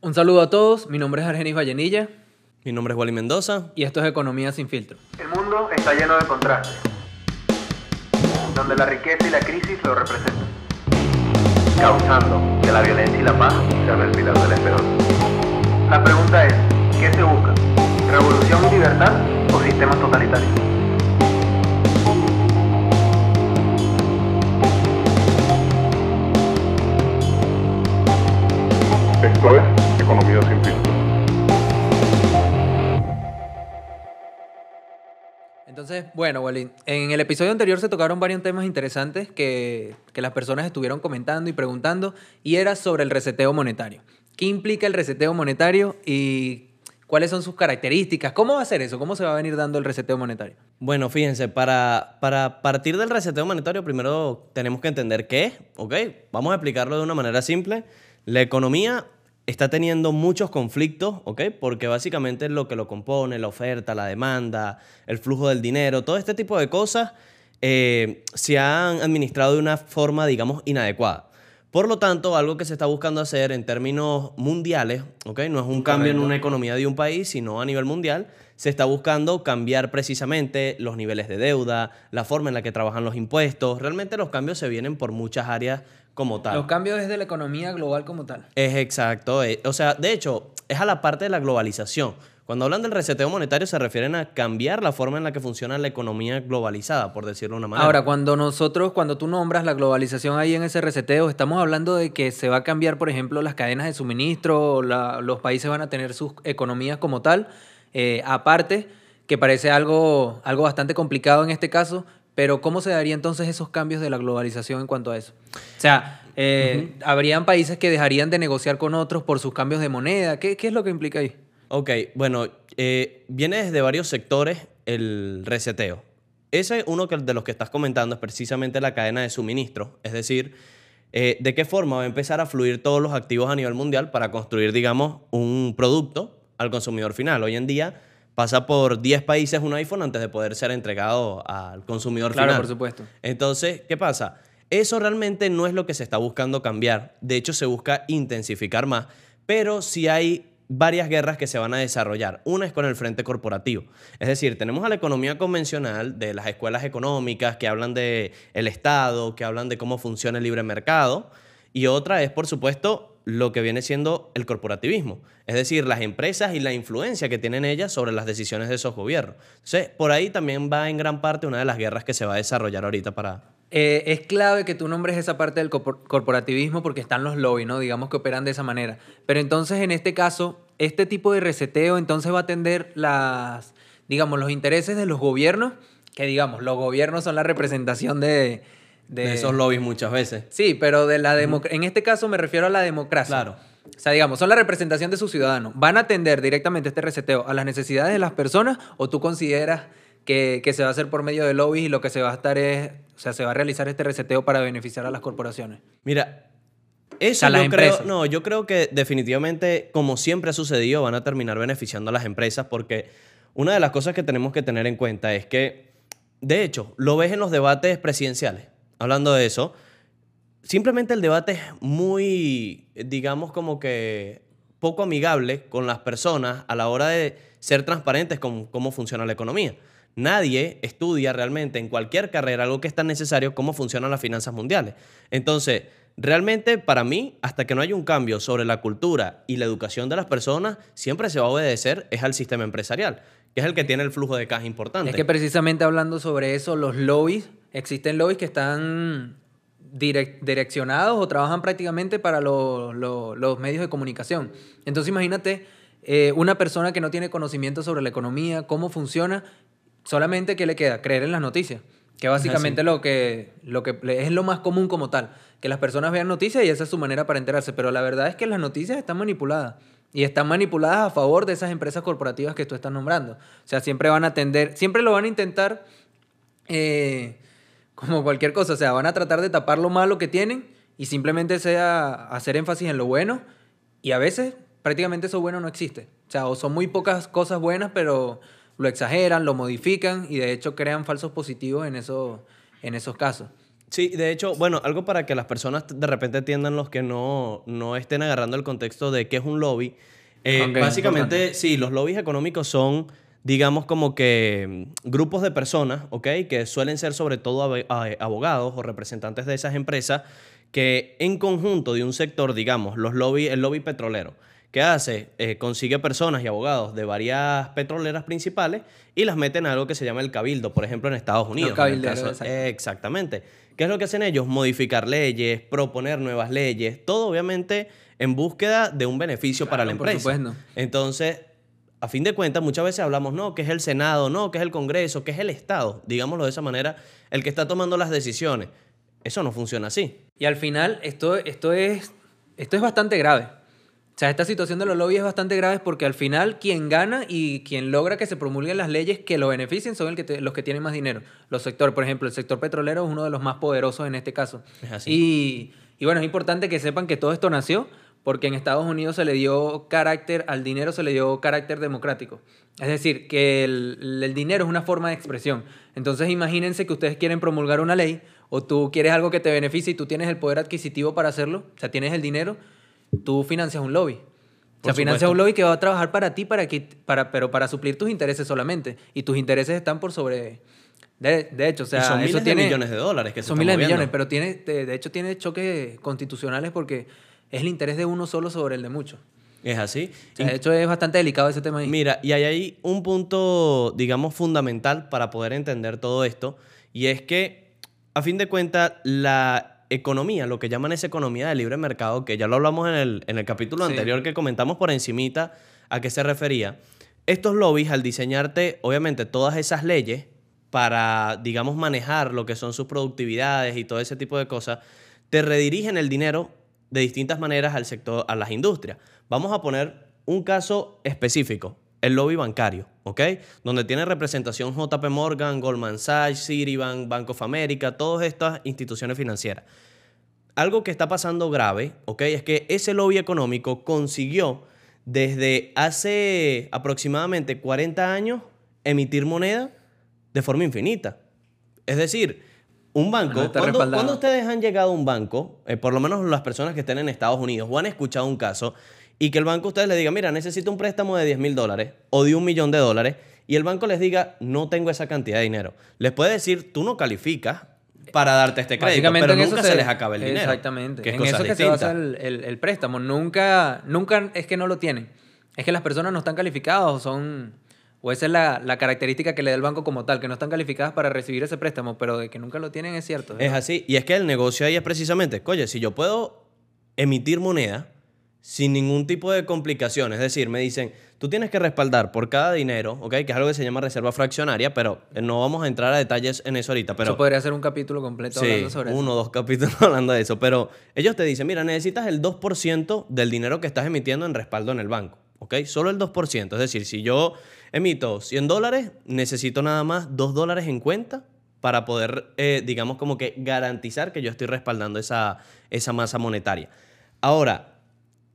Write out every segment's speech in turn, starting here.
Un saludo a todos, mi nombre es Argenis Vallenilla Mi nombre es Wally Mendoza. y esto es Economía sin filtro. El mundo está lleno de contrastes, donde la riqueza y la crisis lo representan, causando que la violencia y la paz sean el pilar de la esperanza. La pregunta es, ¿qué se busca? ¿Revolución y libertad o sistemas totalitarios? Esto es Economía sin filtro. Entonces, bueno, Wally, en el episodio anterior se tocaron varios temas interesantes que, que las personas estuvieron comentando y preguntando, y era sobre el reseteo monetario. ¿Qué implica el reseteo monetario y cuáles son sus características? ¿Cómo va a ser eso? ¿Cómo se va a venir dando el reseteo monetario? Bueno, fíjense, para, para partir del reseteo monetario, primero tenemos que entender qué es, ¿ok? Vamos a explicarlo de una manera simple. La economía está teniendo muchos conflictos, ¿ok? Porque básicamente lo que lo compone, la oferta, la demanda, el flujo del dinero, todo este tipo de cosas eh, se han administrado de una forma, digamos, inadecuada. Por lo tanto, algo que se está buscando hacer en términos mundiales, ¿ok? No es un cambio en una economía de un país, sino a nivel mundial, se está buscando cambiar precisamente los niveles de deuda, la forma en la que trabajan los impuestos. Realmente los cambios se vienen por muchas áreas como tal. Los cambios desde la economía global como tal. Es exacto. eh, O sea, de hecho, es a la parte de la globalización. Cuando hablan del reseteo monetario se refieren a cambiar la forma en la que funciona la economía globalizada, por decirlo de una manera. Ahora, cuando nosotros, cuando tú nombras la globalización ahí en ese reseteo, estamos hablando de que se va a cambiar, por ejemplo, las cadenas de suministro, la- los países van a tener sus economías como tal, eh, aparte, que parece algo, algo bastante complicado en este caso, pero ¿cómo se darían entonces esos cambios de la globalización en cuanto a eso? O sea, eh, ¿habrían países que dejarían de negociar con otros por sus cambios de moneda? ¿Qué, qué es lo que implica ahí? Ok, bueno, eh, viene desde varios sectores el reseteo. Ese uno que- de los que estás comentando es precisamente la cadena de suministro, es decir, eh, de qué forma va a empezar a fluir todos los activos a nivel mundial para construir, digamos, un producto al consumidor final. Hoy en día pasa por 10 países un iPhone antes de poder ser entregado al consumidor Claro, final. por supuesto. Entonces, ¿qué pasa? Eso realmente no es lo que se está buscando cambiar. De hecho, se busca intensificar más. Pero sí hay varias guerras que se van a desarrollar. Una es con el frente corporativo. Es decir, tenemos a la economía convencional de las escuelas económicas que hablan de el Estado, que hablan de cómo funciona el libre mercado. Y otra es, por supuesto, lo que viene siendo el corporativismo. Es decir, las empresas y la influencia que tienen ellas sobre las decisiones de esos gobiernos. Entonces, por ahí también va en gran parte una de las guerras que se va a desarrollar ahorita para, Eh, es clave que tú nombres esa parte del corpor- corporativismo porque están los lobbies, ¿no? Digamos que operan de esa manera. Pero entonces, en este caso, este tipo de reseteo entonces va a atender las, digamos, los intereses de los gobiernos, que digamos, los gobiernos son la representación de... de esos lobbies muchas veces. Sí, pero de la democracia. En este caso me refiero a la democracia. Claro. O sea, digamos, son la representación de sus ciudadanos. ¿Van a atender directamente este reseteo a las necesidades de las personas o tú consideras que, que se va a hacer por medio de lobbies y lo que se va a estar es, o sea, se va a realizar este reseteo para beneficiar a las corporaciones? Mira, eso las yo creo, no, yo creo que definitivamente, como siempre ha sucedido, van a terminar beneficiando a las empresas porque una de las cosas que tenemos que tener en cuenta es que, de hecho, lo ves en los debates presidenciales. Hablando de eso, simplemente el debate es muy, digamos, como que poco amigable con las personas a la hora de ser transparentes con cómo funciona la economía. Nadie estudia realmente en cualquier carrera algo que es tan necesario cómo funcionan las finanzas mundiales. Entonces, realmente para mí, hasta que no haya un cambio sobre la cultura y la educación de las personas, siempre se va a obedecer es al sistema empresarial, que es el que tiene el flujo de caja importante. Es que precisamente hablando sobre eso, los lobbies, existen lobbies que están direc- direccionados o trabajan prácticamente para lo- lo- los medios de comunicación. Entonces imagínate eh, una persona que no tiene conocimiento sobre la economía, cómo funciona, solamente ¿qué le queda? Creer en las noticias. Que básicamente lo que, lo que es lo más común como tal. Que las personas vean noticias y esa es su manera para enterarse. Pero la verdad es que las noticias están manipuladas. Y están manipuladas a favor de esas empresas corporativas que tú estás nombrando. O sea, siempre van a atender, siempre lo van a intentar eh, como cualquier cosa. O sea, van a tratar de tapar lo malo que tienen y simplemente sea hacer énfasis en lo bueno. Y a veces prácticamente eso bueno no existe. O sea, o son muy pocas cosas buenas, pero lo exageran, lo modifican y de hecho crean falsos positivos en, eso, en esos casos. Sí, de hecho, bueno, algo para que las personas de repente entiendan los que no, no estén agarrando el contexto de qué es un lobby. Eh, básicamente, importante. sí, los lobbies económicos son, digamos, como que mm, grupos de personas, ¿ok? Que suelen ser sobre todo abogados o representantes de esas empresas que en conjunto de un sector, digamos, los lobby, el lobby petrolero, ¿qué hace? Eh, consigue personas y abogados de varias petroleras principales y las meten a algo que se llama el cabildo, por ejemplo, en Estados Unidos. en el caso-. Exactamente. ¿Qué es lo que hacen ellos? Modificar leyes, proponer nuevas leyes, todo obviamente en búsqueda de un beneficio para la Claro, por empresa. supuesto. Entonces, a fin de cuentas, muchas veces hablamos, no, que es el Senado, no, que es el Congreso, que es el Estado, digámoslo de esa manera, el que está tomando las decisiones. Eso no funciona así. Y al final, esto, esto, es, esto es bastante grave. O sea, esta situación de los lobbies es bastante grave porque al final quien gana y quien logra que se promulguen las leyes que lo beneficien son el que te- los que tienen más dinero. Los sectores, por ejemplo, el sector petrolero es uno de los más poderosos en este caso. Es así. Y, y bueno, es importante que sepan que todo esto nació porque en Estados Unidos se le dio carácter, al dinero se le dio carácter democrático. Es decir, que el, el dinero es una forma de expresión. Entonces imagínense que ustedes quieren promulgar una ley o tú quieres algo que te beneficie y tú tienes el poder adquisitivo para hacerlo, o sea, tienes el dinero, tú financias un lobby. O sea, financias un lobby que va a trabajar para ti, para que, para, pero para suplir tus intereses solamente. Y tus intereses están por sobre... De, de hecho, o sea, y son eso miles tiene, de millones de dólares que se son están miles de millones, pero tiene, de, de hecho tiene choques constitucionales porque es el interés de uno solo sobre el de muchos. Es así. O sea, de hecho es bastante delicado ese tema ahí. Mira, y hay ahí un punto, digamos, fundamental para poder entender todo esto, y es que, a fin de cuentas, la economía, lo que llaman esa economía de libre mercado, que ya lo hablamos en el, en el capítulo Sí. anterior que comentamos por encimita a qué se refería, estos lobbies, al diseñarte, obviamente, todas esas leyes para, digamos, manejar lo que son sus productividades y todo ese tipo de cosas, te redirigen el dinero de distintas maneras al sector, a las industrias. Vamos a poner un caso específico, el lobby bancario, ¿ok? Donde tiene representación JP Morgan, Goldman Sachs, Citibank, Bank of America, todas estas instituciones financieras. Algo que está pasando grave, ¿ok? Es que ese lobby económico consiguió desde hace aproximadamente 40 años emitir moneda de forma infinita. Es decir, un banco, No ¿cuándo, cuándo ustedes han llegado a un banco, eh, por lo menos las personas que estén en Estados Unidos, o han escuchado un caso, y que el banco a ustedes les diga, mira, necesito un préstamo de 10 mil dólares o de un millón de dólares, y el banco les diga, no tengo esa cantidad de dinero. Les puede decir, tú no calificas para darte este crédito, pero en eso nunca se, les acaba el dinero. Exactamente. Que es en cosa eso que se basa el, el- el préstamo. Nunca, nunca es que no lo tienen. Es que las personas no están calificadas o son... O esa es la, la característica que le da el banco como tal, que no están calificadas para recibir ese préstamo, pero de que nunca lo tienen es cierto. Es así. Y es que el negocio ahí es precisamente, oye, si yo puedo emitir moneda sin ningún tipo de complicación, es decir, me dicen, tú tienes que respaldar por cada dinero, ¿ok? Que es algo que se llama reserva fraccionaria, pero no vamos a entrar a detalles en eso ahorita. Pero eso podría ser un capítulo completo Sí, hablando sobre uno o eso. dos capítulos hablando de eso. Pero ellos te dicen, mira, necesitas el 2% del dinero que estás emitiendo en respaldo en el banco. ¿Ok? Solo el 2%. Es decir, si yo emito 100 dólares, necesito nada más 2 dólares en cuenta para poder, eh, digamos, como que garantizar que yo estoy respaldando esa, esa masa monetaria. Ahora,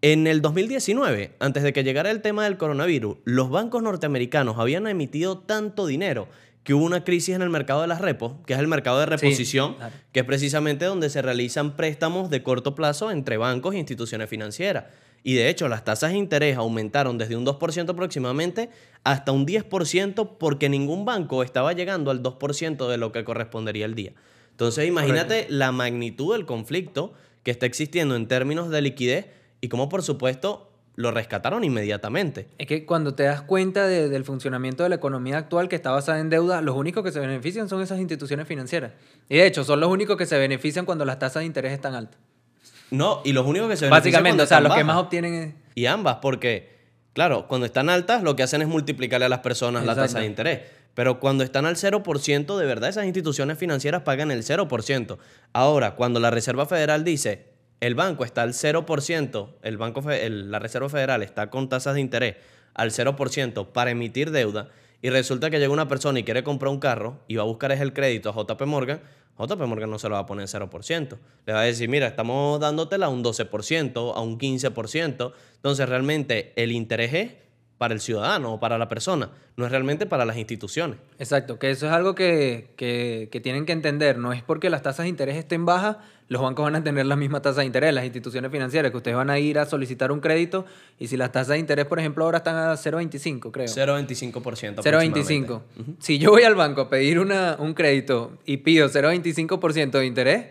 en el 2019, antes de que llegara el tema del coronavirus, los bancos norteamericanos habían emitido tanto dinero que hubo una crisis en el mercado de las repos, que es el mercado de Sí, reposición, claro. que es precisamente donde se realizan préstamos de corto plazo entre bancos e instituciones financieras. Y de hecho, las tasas de interés aumentaron desde un 2% aproximadamente hasta un 10% porque ningún banco estaba llegando al 2% de lo que correspondería el día. Entonces, imagínate la magnitud del conflicto que está existiendo en términos de liquidez y cómo, por supuesto, lo rescataron inmediatamente. Es que cuando te das cuenta de- del funcionamiento de la economía actual que está basada en deuda, los únicos que se benefician son esas instituciones financieras. Y de hecho, son los únicos que se benefician cuando las tasas de interés están altas. No, y los únicos que se benefician Básicamente, o sea, los que más obtienen es... Y ambas, porque, claro, cuando están altas, lo que hacen es multiplicarle a las personas la Exacto. tasa de interés. Pero cuando están al 0%, de verdad esas instituciones financieras pagan el 0%. Ahora, cuando la Reserva Federal dice, el banco está al 0%, el banco, el- la Reserva Federal está con tasas de interés al 0% para emitir deuda, y resulta que llega una persona y quiere comprar un carro y va a buscar es el crédito a JP Morgan, JP Morgan no se lo va a poner en 0%. Le va a decir, mira, estamos dándotela a un 12%, a un 15%. Entonces, realmente el interés es para el ciudadano o para la persona, no es realmente para las instituciones. Exacto, que eso es algo que, que- que tienen que entender. No es porque las tasas de interés estén bajas, los bancos van a tener la misma tasa de interés, las instituciones financieras, que ustedes van a ir a solicitar un crédito y si las tasas de interés, por ejemplo, ahora están a 0,25, creo. 0,25%. 0,25. aproximadamente. Si yo voy al banco a pedir una, un crédito y pido 0,25% de interés,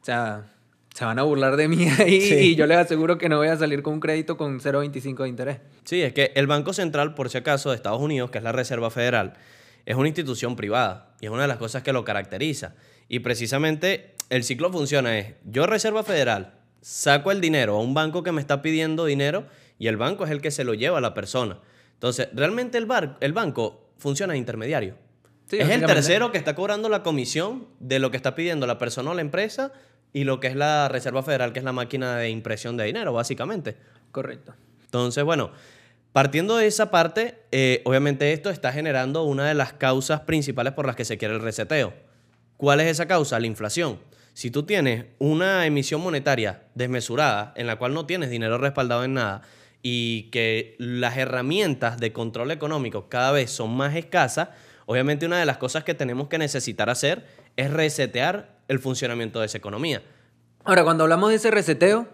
o sea, se van a burlar de mí ahí Sí. y yo les aseguro que no voy a salir con un crédito con 0,25 de interés. Sí, es que el Banco Central, por si acaso, de Estados Unidos, que es la Reserva Federal, es una institución privada y es una de las cosas que lo caracteriza. Y precisamente el ciclo funciona es, yo Reserva Federal saco el dinero a un banco que me está pidiendo dinero y el banco es el que se lo lleva a la persona. Entonces, realmente el, bar- el banco funciona de intermediario. Sí, es el tercero que está cobrando la comisión de lo que está pidiendo la persona o la empresa y lo que es la Reserva Federal, que es la máquina de impresión de dinero, básicamente. Correcto. Entonces, bueno, partiendo de esa parte, eh, obviamente esto está generando una de las causas principales por las que se quiere el reseteo. ¿Cuál es esa causa? La inflación. Si tú tienes una emisión monetaria desmesurada, en la cual no tienes dinero respaldado en nada, y que las herramientas de control económico cada vez son más escasas, obviamente una de las cosas que tenemos que necesitar hacer es resetear el funcionamiento de esa economía. Ahora, cuando hablamos de ese reseteo,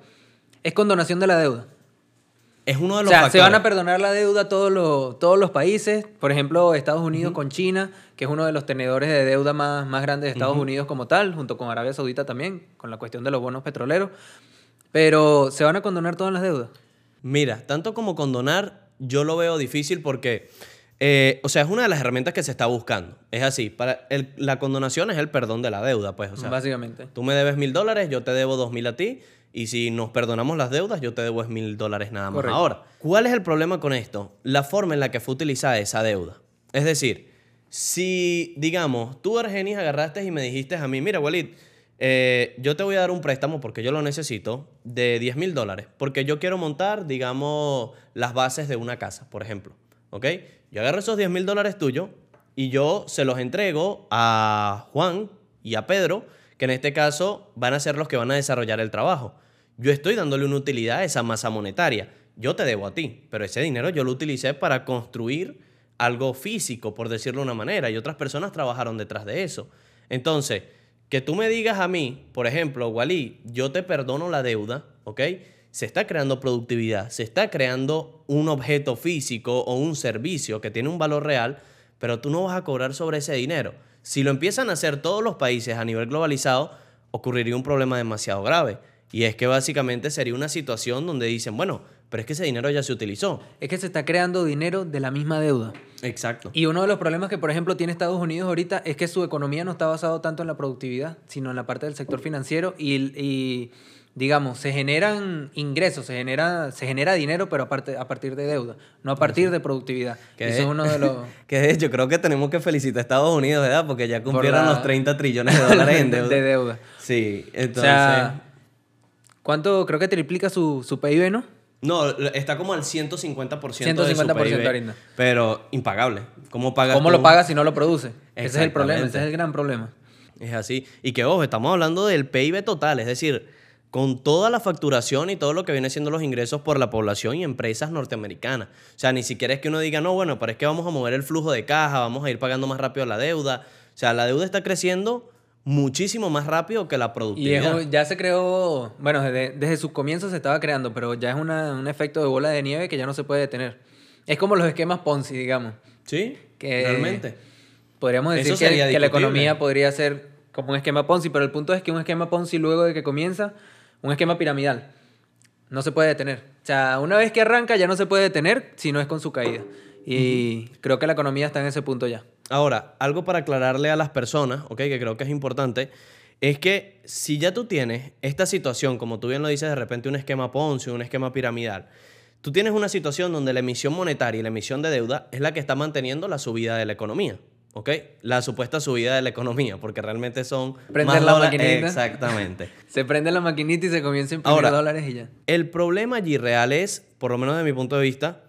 es condonación de la deuda. Es uno de O los sea, se van a perdonar la deuda a todos los, todos los países. Por ejemplo, Estados Unidos con China, que es uno de los tenedores de deuda más, más grandes de Estados Unidos como tal, junto con Arabia Saudita también, con la cuestión de los bonos petroleros. Pero se van a condonar todas las deudas. Mira, tanto como condonar, yo lo veo difícil porque, eh, o sea, es una de las herramientas que se está buscando. Es así, para el- la condonación es el perdón de la deuda, pues, o sea, básicamente. tú me debes mil dólares, yo te debo dos mil a ti, y si nos perdonamos las deudas, yo te debo mil dólares nada más. Correcto. Ahora, ¿cuál es el problema con esto? La forma en la que fue utilizada esa deuda. Es decir, si, digamos, tú, Argenis, agarraste y me dijiste a mí, mira, Walid, eh, yo te voy a dar un préstamo porque yo lo necesito de 10 mil dólares, porque yo quiero montar, digamos, las bases de una casa, por ejemplo. ¿Ok? Yo agarro esos 10 mil dólares tuyos y yo se los entrego a Juan y a Pedro, que en este caso van a ser los que van a desarrollar el trabajo. Yo estoy dándole una utilidad a esa masa monetaria. Yo te debo a ti, pero ese dinero yo lo utilicé para construir algo físico, por decirlo de una manera, y otras personas trabajaron detrás de eso. Entonces, que tú me digas a mí, por ejemplo, Wally, yo te perdono la deuda, ¿ok? Se está creando productividad, se está creando un objeto físico o un servicio que tiene un valor real, pero tú no vas a cobrar sobre ese dinero. Si lo empiezan a hacer todos los países a nivel globalizado, ocurriría un problema demasiado grave. Y es que básicamente sería una situación donde dicen, bueno, pero es que ese dinero ya se utilizó. Es que se está creando dinero de la misma deuda. Exacto. Y uno de los problemas que, por ejemplo, tiene Estados Unidos ahorita es que su economía no está basada tanto en la productividad, sino en la parte del sector financiero y, y, digamos, se generan ingresos, se genera, se genera dinero, pero aparte, a partir de deuda, no a partir de productividad. Que Eso es uno de los... Que de hecho creo que tenemos que felicitar a Estados Unidos, ¿verdad? Porque ya Por cumplieron la- los 30 trillones de dólares en deuda. de deuda. Sí, O entonces... sea, ¿cuánto creo que triplica su, su PIB, no? no, está como al 150% de su 150% PIB, ahorita. Pero impagable. ¿Cómo pagas ¿Cómo tú? lo paga si no lo produce? Ese es el problema, ese es el gran problema. Es así. Y que, ojo, estamos hablando del PIB total, es decir, con toda la facturación y todo lo que viene siendo los ingresos por la población y empresas norteamericanas. O sea, ni siquiera es que uno diga, no, bueno, pero es que vamos a mover el flujo de caja, vamos a ir pagando más rápido la deuda. O sea, la deuda está creciendo muchísimo más rápido que la Y productividad. es- ya se creó, bueno, desde, desde sus comienzos se estaba creando, pero ya es una- un efecto de bola de nieve que ya no se puede detener. Es como los esquemas Ponzi, digamos. Sí, Que- realmente. Podríamos decir que, que la economía podría ser como un esquema Ponzi, pero el punto es que un esquema Ponzi luego de que comienza, un esquema piramidal, no se puede detener. O sea, una vez que arranca ya no se puede detener si no es con su caída. Y creo que la economía está en ese punto ya. Ahora, algo para aclararle a las personas, ¿ok? Que creo que es importante, es que si ya tú tienes esta situación, como tú bien lo dices, de repente un esquema Ponzi, un esquema piramidal, tú tienes una situación donde la emisión monetaria y la emisión de deuda es la que está manteniendo la subida de la economía, ¿ok? La supuesta subida de la economía, porque realmente son... Prender más la dólares- maquinita. Exactamente. Se prende la maquinita y se comienza a imprimir Ahora, dólares y ya. El problema allí real es, por lo menos de mi punto de vista,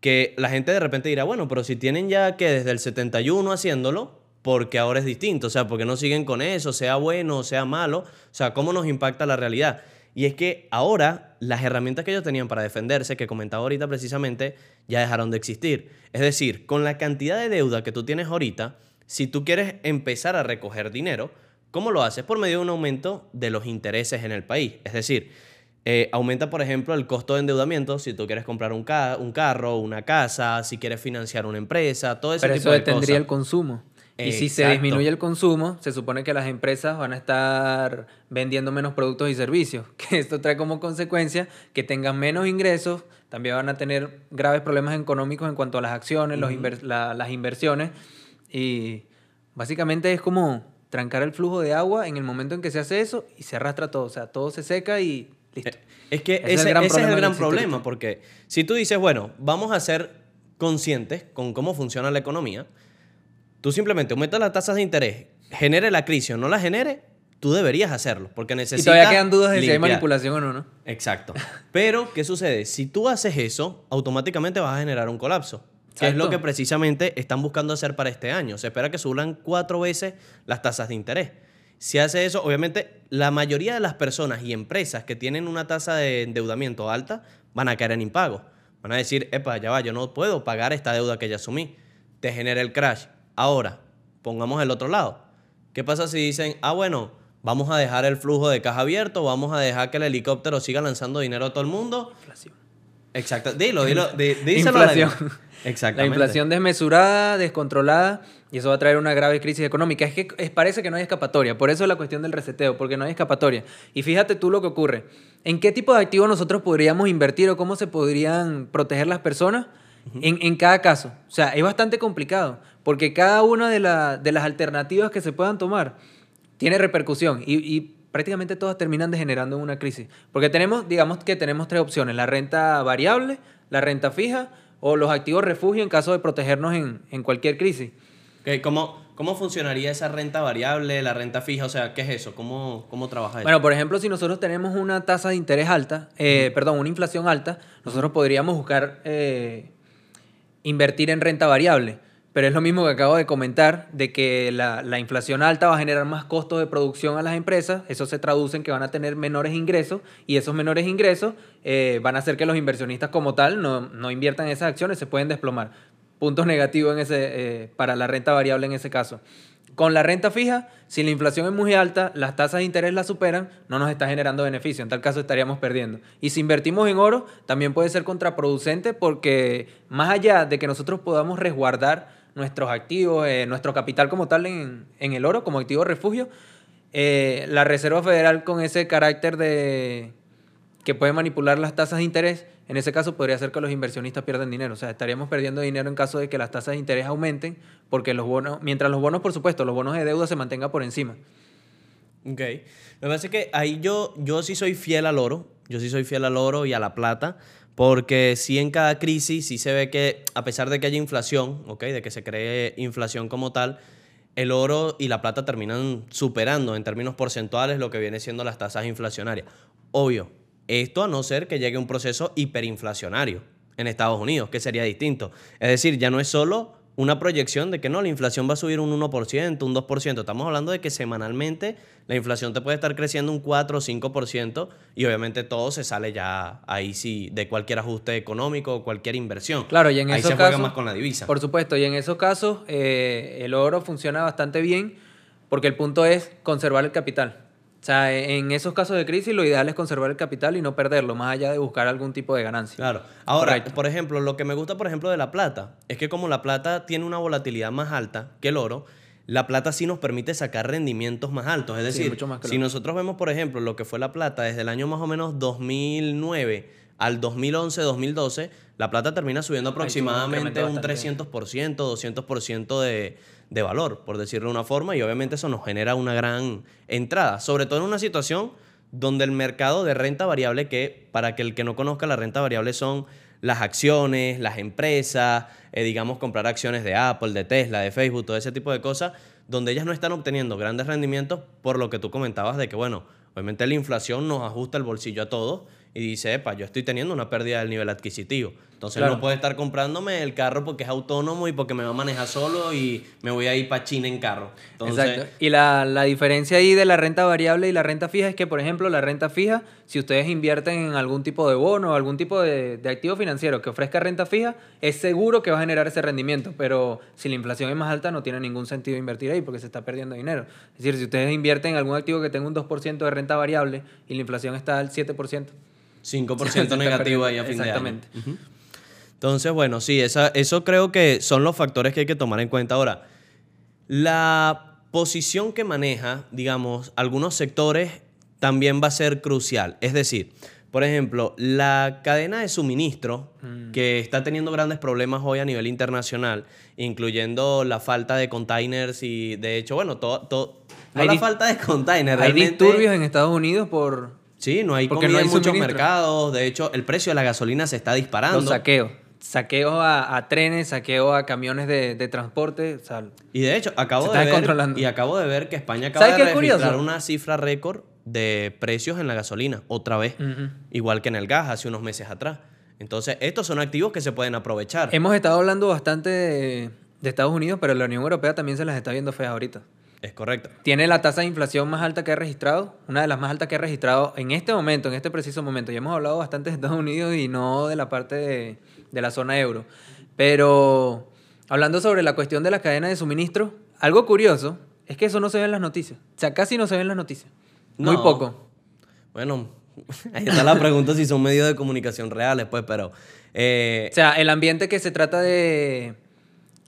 que la gente de repente dirá, bueno, pero si tienen ya que desde el 71 haciéndolo, porque ahora es distinto, o sea, porque no siguen con eso, sea bueno o sea malo, o sea, ¿cómo nos impacta la realidad? Y es que ahora las herramientas que ellos tenían para defenderse, que comentaba ahorita precisamente, ya dejaron de existir. Es decir, con la cantidad de deuda que tú tienes ahorita, si tú quieres empezar a recoger dinero, ¿cómo lo haces? Por medio de un aumento de los intereses en el país. Es decir, eh, aumenta, por ejemplo, el costo de endeudamiento si tú quieres comprar un, ca- un carro, una casa, si quieres financiar una empresa, todo ese Pero tipo eso de detendría cosas. el consumo. Y si se disminuye el consumo, se supone que las empresas van a estar vendiendo menos productos y servicios. Que esto trae como consecuencia que tengan menos ingresos, también van a tener graves problemas económicos en cuanto a las acciones, los inver- la- las inversiones. Y básicamente es como trancar el flujo de agua en el momento en que se hace eso y se arrastra todo. O sea, todo se seca y listo. Eh, Es que Ese es el gran ese es problema el gran porque si tú dices, bueno, vamos a ser conscientes con cómo funciona la economía, tú simplemente aumentas las tasas de interés, genere la crisis o no la genere, tú deberías hacerlo, porque Y necesitas todavía quedan dudas de si hay manipulación o no, ¿no? Exacto. Pero, ¿qué sucede? Si tú haces eso, automáticamente vas a generar un colapso. Que es lo que precisamente están buscando hacer para este año. Se espera que suban cuatro veces las tasas de interés. Si hace eso, obviamente, la mayoría de las personas y empresas que tienen una tasa de endeudamiento alta van a caer en impago. Van a decir, epa, ya va, yo no puedo pagar esta deuda que ya asumí. Te genera el crash. Ahora, pongamos el otro lado. ¿Qué pasa si dicen, ah, bueno, vamos a dejar el flujo de caja abierto, vamos a dejar que el helicóptero siga lanzando dinero a todo el mundo? Inflación. Exacto. Dilo, dilo. di- díselo. Inflación. La Exactamente. inflación desmesurada, descontrolada, y eso va a traer una grave crisis económica. Es que es- parece que no hay escapatoria, por eso es la cuestión del reseteo, porque no hay escapatoria. Y fíjate tú lo que ocurre. ¿En qué tipo de activos nosotros podríamos invertir o cómo se podrían proteger las personas en, en cada caso? O sea, es bastante complicado, porque cada una de, la- de las alternativas que se puedan tomar tiene repercusión y, y prácticamente todas terminan degenerando en una crisis. Porque tenemos, digamos que tenemos tres opciones, la renta variable, la renta fija o los activos refugio en caso de protegernos en, en cualquier crisis. ¿Cómo, ¿Cómo funcionaría esa renta variable, la renta fija? O sea, ¿qué es eso? ¿Cómo, cómo trabaja eso? Bueno, por ejemplo, si nosotros tenemos una tasa de interés alta, eh, perdón, una inflación alta, nosotros podríamos buscar eh, invertir en renta variable. Pero es lo mismo que acabo de comentar, de que la, la inflación alta va a generar más costos de producción a las empresas, eso se traduce en que van a tener menores ingresos y esos menores ingresos eh, van a hacer que los inversionistas como tal no, no inviertan esas acciones, se pueden desplomar. Puntos negativos en ese, eh, para la renta variable en ese caso. Con la renta fija, si la inflación es muy alta, las tasas de interés la superan, no nos está generando beneficio. En tal caso estaríamos perdiendo. Y si invertimos en oro, también puede ser contraproducente porque más allá de que nosotros podamos resguardar nuestros activos, eh, nuestro capital como tal en, en el oro, como activo refugio, eh, la Reserva Federal con ese carácter de que puede manipular las tasas de interés, en ese caso podría hacer que los inversionistas pierdan dinero. O sea, estaríamos perdiendo dinero en caso de que las tasas de interés aumenten, porque los bonos, mientras los bonos, por supuesto, los bonos de deuda se mantengan por encima. Ok. Lo que pasa es que ahí yo, yo sí soy fiel al oro. Yo sí soy fiel al oro y a la plata. Porque sí en cada crisis sí se ve que, a pesar de que haya inflación, ¿ok? De que se cree inflación como tal, el oro y la plata terminan superando en términos porcentuales lo que viene siendo las tasas inflacionarias. Obvio, esto a no ser que llegue un proceso hiperinflacionario en Estados Unidos, que sería distinto. Es decir, ya no es solo una proyección de que no, la inflación va a subir un 1%, un 2%. Estamos hablando de que semanalmente la inflación te puede estar creciendo un 4 o 5% y obviamente todo se sale ya ahí sí de cualquier ajuste económico o cualquier inversión. Claro, y en ahí esos se juega casos, más con la divisa. Por supuesto, y en esos casos eh, el oro funciona bastante bien porque el punto es conservar el capital. O sea, en esos casos de crisis lo ideal es conservar el capital y no perderlo, más allá de buscar algún tipo de ganancia. Claro. Ahora, Correcto. por ejemplo, lo que me gusta, por ejemplo, de la plata es que como la plata tiene una volatilidad más alta que el oro, la plata sí nos permite sacar rendimientos más altos. Es Sí, decir, mucho más que el si nosotros vemos, por ejemplo, lo que fue la plata desde el año más o menos 2009 al 2011-2012, la plata termina subiendo aproximadamente un incremento 300%, 200% de, de valor, por decirlo de una forma, y obviamente eso nos genera una gran entrada, sobre todo en una situación donde el mercado de renta variable, que para que el que no conozca la renta variable son las acciones, las empresas, eh, digamos comprar acciones de Apple, de Tesla, de Facebook, todo ese tipo de cosas, donde ellas no están obteniendo grandes rendimientos por lo que tú comentabas de que, bueno, obviamente la inflación nos ajusta el bolsillo a todos y dice, epa, yo estoy teniendo una pérdida del nivel adquisitivo. Entonces Claro. no puedo estar comprándome el carro porque es autónomo y porque me va a manejar solo y me voy a ir para China en carro. Entonces, Exacto. Y la, la diferencia ahí de la renta variable y la renta fija es que, por ejemplo, la renta fija, si ustedes invierten en algún tipo de bono o algún tipo de, de activo financiero que ofrezca renta fija, es seguro que va a generar ese rendimiento. Pero si la inflación es más alta, no tiene ningún sentido invertir ahí porque se está perdiendo dinero. Es decir, si ustedes invierten en algún activo que tenga un 2% de renta variable y la inflación está al 7%, 5% Se está negativo ahí a fin de año. Exactamente. Entonces, bueno, sí, esa, eso creo que son los factores que hay que tomar en cuenta. Ahora, la posición que maneja, digamos, algunos sectores también va a ser crucial. Es decir, por ejemplo, la cadena de suministro, que está teniendo grandes problemas hoy a nivel internacional, incluyendo la falta de containers y, de hecho, bueno, todo... todo no Hay la falta de containers, hay disturbios en Estados Unidos por Sí, no hay comida no hay en muchos mercados. De hecho, el precio de la gasolina se está disparando. los saqueos. Saqueos a, a trenes, saqueos a camiones de, de transporte. O sea, Y de hecho, acabo de ver y acabo de ver que España acaba ¿Sabes de registrar curioso? una cifra récord de precios en la gasolina otra vez, igual que en el gas hace unos meses atrás. Entonces, estos son activos que se pueden aprovechar. Hemos estado hablando bastante de, de Estados Unidos, pero la Unión Europea también se las está viendo feas ahorita. Es correcto. Tiene la tasa de inflación más alta que ha registrado, una de las más altas que ha registrado en este momento, en este preciso momento. Ya hemos hablado bastante de Estados Unidos y no de la parte de, de la zona euro. Pero hablando sobre la cuestión de la cadena de suministro, algo curioso es que eso no se ve en las noticias. O sea, casi no se ve en las noticias. Muy poco. Bueno, ahí está la pregunta si son medios de comunicación reales, pues, pero... eh, O sea, el ambiente que se trata de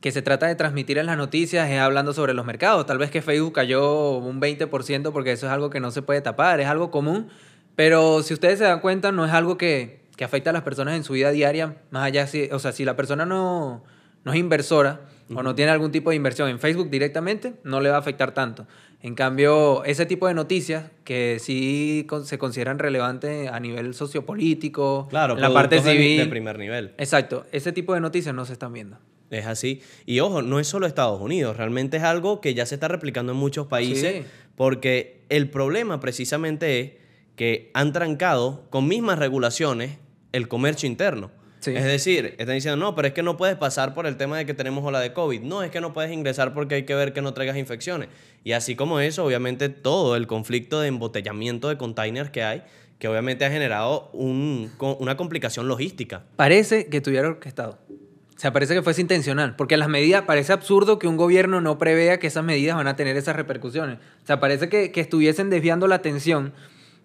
que se trata de transmitir en las noticias es hablando sobre los mercados. Tal vez que Facebook cayó un 20% porque eso es algo que no se puede tapar, es algo común. Pero si ustedes se dan cuenta, no es algo que, que afecta a las personas en su vida diaria, más allá si, o sea, si la persona no, no es inversora o no tiene algún tipo de inversión en Facebook directamente, no le va a afectar tanto. En cambio, ese tipo de noticias que sí con- se consideran relevantes a nivel sociopolítico, claro, en la parte civil, de primer nivel. Exacto, ese tipo de noticias no se están viendo. Es así. Y ojo, no es solo Estados Unidos, realmente es algo que ya se está replicando en muchos países, Sí. porque el problema precisamente es que han trancado con mismas regulaciones el comercio interno. Sí. Es decir, están diciendo, no, pero es que no puedes pasar por el tema de que tenemos ola de COVID. No, es que no puedes ingresar porque hay que ver que no traigas infecciones. Y así como eso, obviamente todo el conflicto de embotellamiento de containers que hay, que obviamente ha generado un- una complicación logística. Parece que estuviera orquestado. O sea, parece que fuese intencional, porque las medidas, parece absurdo que un gobierno no prevea que esas medidas van a tener esas repercusiones. O sea, parece que, que estuviesen desviando la atención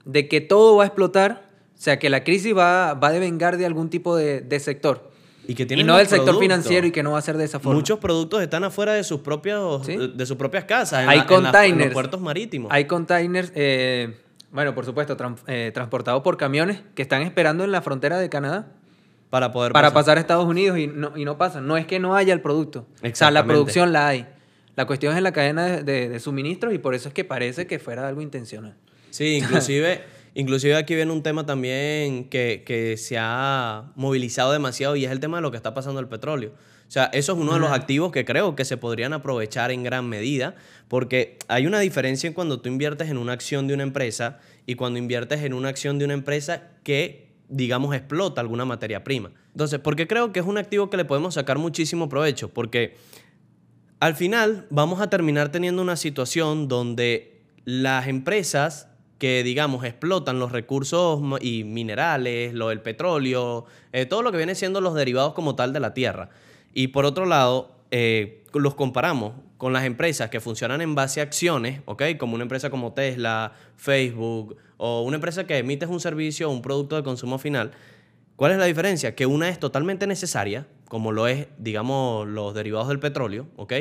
de que todo va a explotar, sea, que la crisis va, va a devengar de algún tipo de, de sector. Y, que Y no del sector productos. financiero y que no va a ser de esa forma. Muchos productos están afuera de sus propios Sí. de sus propias casas, en, Hay la- en la- en containers. los puertos marítimos. Hay containers, eh, bueno, por supuesto, eh, transportados por camiones que están esperando en la frontera de Canadá para poder para pasar. pasar a Estados Unidos y no, y no pasan. No es que no haya el producto. O sea, la producción la hay. La cuestión es en la cadena de, de, de suministros y por eso es que parece que fuera algo intencional. Sí, inclusive, inclusive aquí viene un tema también que, que se ha movilizado demasiado y es el tema de lo que está pasando el petróleo. O sea, eso es uno de los activos que creo que se podrían aprovechar en gran medida, porque hay una diferencia en cuando tú inviertes en una acción de una empresa y cuando inviertes en una acción de una empresa que, digamos, explota alguna materia prima. Entonces, porque creo que es un activo que le podemos sacar muchísimo provecho, porque al final vamos a terminar teniendo una situación donde las empresas que, digamos, explotan los recursos y minerales, lo del petróleo, eh, todo lo que viene siendo los derivados como tal de la tierra. Y por otro lado, eh, los comparamos con las empresas que funcionan en base a acciones. Como una empresa como Tesla, Facebook, o una empresa que emite un servicio o un producto de consumo final. ¿Cuál es la diferencia? Que una es totalmente necesaria, como lo es, digamos, los derivados del petróleo, ¿ok?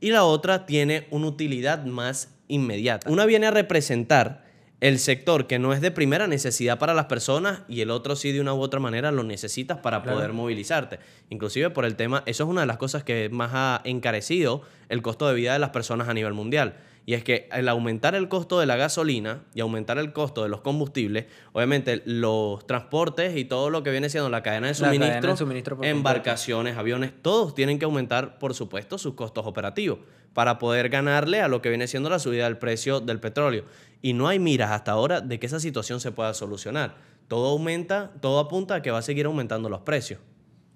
Y la otra tiene una utilidad más inmediata. Una viene a representar el sector que no es de primera necesidad para las personas y el otro sí de una u otra manera lo necesitas para Claro. poder movilizarte. Inclusive por el tema, eso es una de las cosas que más ha encarecido el costo de vida de las personas a nivel mundial. Y es que al aumentar el costo de la gasolina y aumentar el costo de los combustibles, obviamente los transportes y todo lo que viene siendo la cadena de La cadena de suministro, embarcaciones, aviones, todos tienen que aumentar, por supuesto, sus costos operativos para poder ganarle a lo que viene siendo la subida del precio del petróleo. Y no hay miras hasta ahora de que esa situación se pueda solucionar. todo aumenta, todo apunta a que va a seguir aumentando los precios.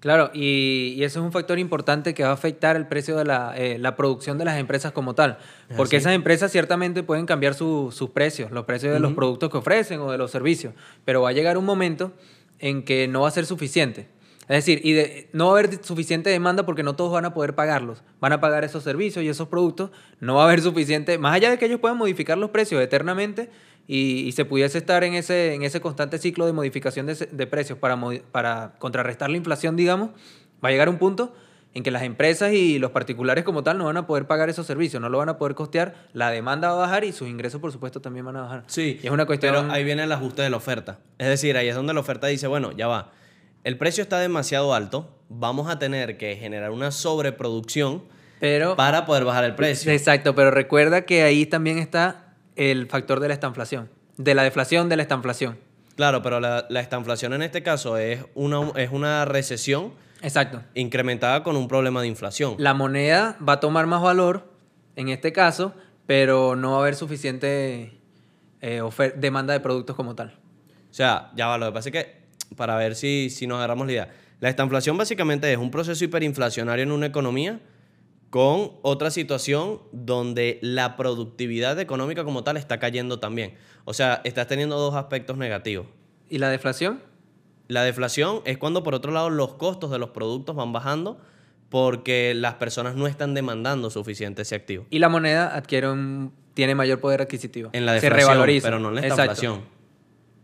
Claro, y, y eso es un factor importante que va a afectar el precio de la, eh, la producción de las empresas como tal. Porque así. esas empresas ciertamente pueden cambiar su- sus precios, los precios de los productos que ofrecen o de los servicios, pero va a llegar un momento en que no va a ser suficiente. Es decir, y de- no va a haber suficiente demanda porque no todos van a poder pagarlos. Van a pagar esos servicios y esos productos. No va a haber suficiente, más allá de que ellos puedan modificar los precios eternamente y, y se pudiese estar en ese, en ese constante ciclo de modificación de, precios para, para contrarrestar la inflación, digamos, va a llegar un punto en que las empresas y los particulares como tal no van a poder pagar esos servicios, no lo van a poder costear, la demanda va a bajar y sus ingresos, por supuesto, también van a bajar. Sí, Y es una cuestión... pero ahí viene el ajuste de la oferta. Es decir, ahí es donde la oferta dice, bueno, ya va, el precio está demasiado alto, vamos a tener que generar una sobreproducción pero para poder bajar el precio. Exacto, pero recuerda que ahí también está el factor de la estanflación, de la deflación de la estanflación. Claro, pero la, la estanflación en este caso es una, es una recesión Exacto. incrementada con un problema de inflación. La moneda va a tomar más valor en este caso, pero no va a haber suficiente eh, demanda de productos como tal. O sea, ya va, lo que pasa es que, para ver si, si nos agarramos la idea, la estanflación básicamente es un proceso hiperinflacionario en una economía con otra situación donde la productividad económica como tal está cayendo también. O sea, estás teniendo dos aspectos negativos. ¿Y la deflación? La deflación es cuando por otro lado los costos de los productos van bajando porque las personas no están demandando suficiente ese activo. Y la moneda adquiere un, tiene mayor poder adquisitivo. En la Se deflación, revaloriza. pero no en la Exacto.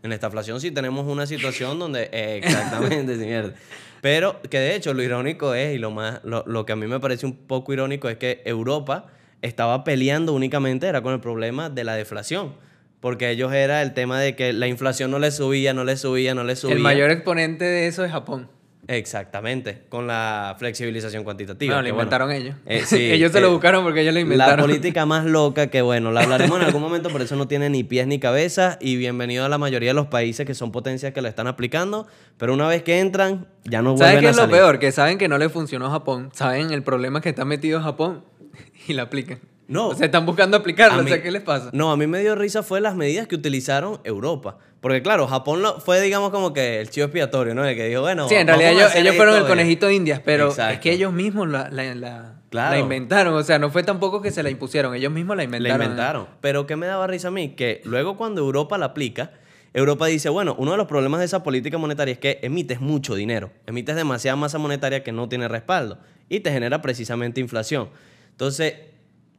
En la estanflación sí tenemos una situación donde... eh, exactamente, sí, mierda. Pero que de hecho lo irónico es, y lo, más, lo, lo que a mí me parece un poco irónico es que Europa estaba peleando únicamente era con el problema de la deflación. Porque ellos era el tema de que la inflación no le subía, no le subía, no le subía. El mayor exponente de eso es Japón. Exactamente, con la flexibilización cuantitativa. No, lo bueno, inventaron ellos. eh, sí, ellos se eh, lo buscaron porque ellos lo La inventaron. política más loca que, bueno, la hablaremos en algún momento, por eso no tiene ni pies ni cabeza. Y bienvenido a la mayoría de los países que son potencias que lo están aplicando. Pero una vez que entran, ya no vuelven ¿Sabes qué a es lo salir. peor? Que saben que no le funcionó a Japón. Saben el problema que está metido Japón y la aplican. No. O sea, están buscando aplicarlo. O sea, ¿qué les pasa? No, a mí me dio risa fue las medidas que utilizaron Europa. Porque claro, Japón lo- fue, digamos, como que el chivo expiatorio, ¿no? El que dijo, bueno, Sí, en realidad ellos, fueron el conejito de indias, pero es que ellos mismos la, la, la- Claro. la inventaron. O sea, no fue tampoco que se la impusieron, ellos mismos la La inventaron. inventaron. Pero ¿qué me daba risa a mí? Que luego cuando Europa la aplica, Europa dice, bueno, uno de los problemas de esa política monetaria es que emites mucho dinero, emites demasiada masa monetaria que no tiene respaldo y te genera precisamente inflación. Entonces,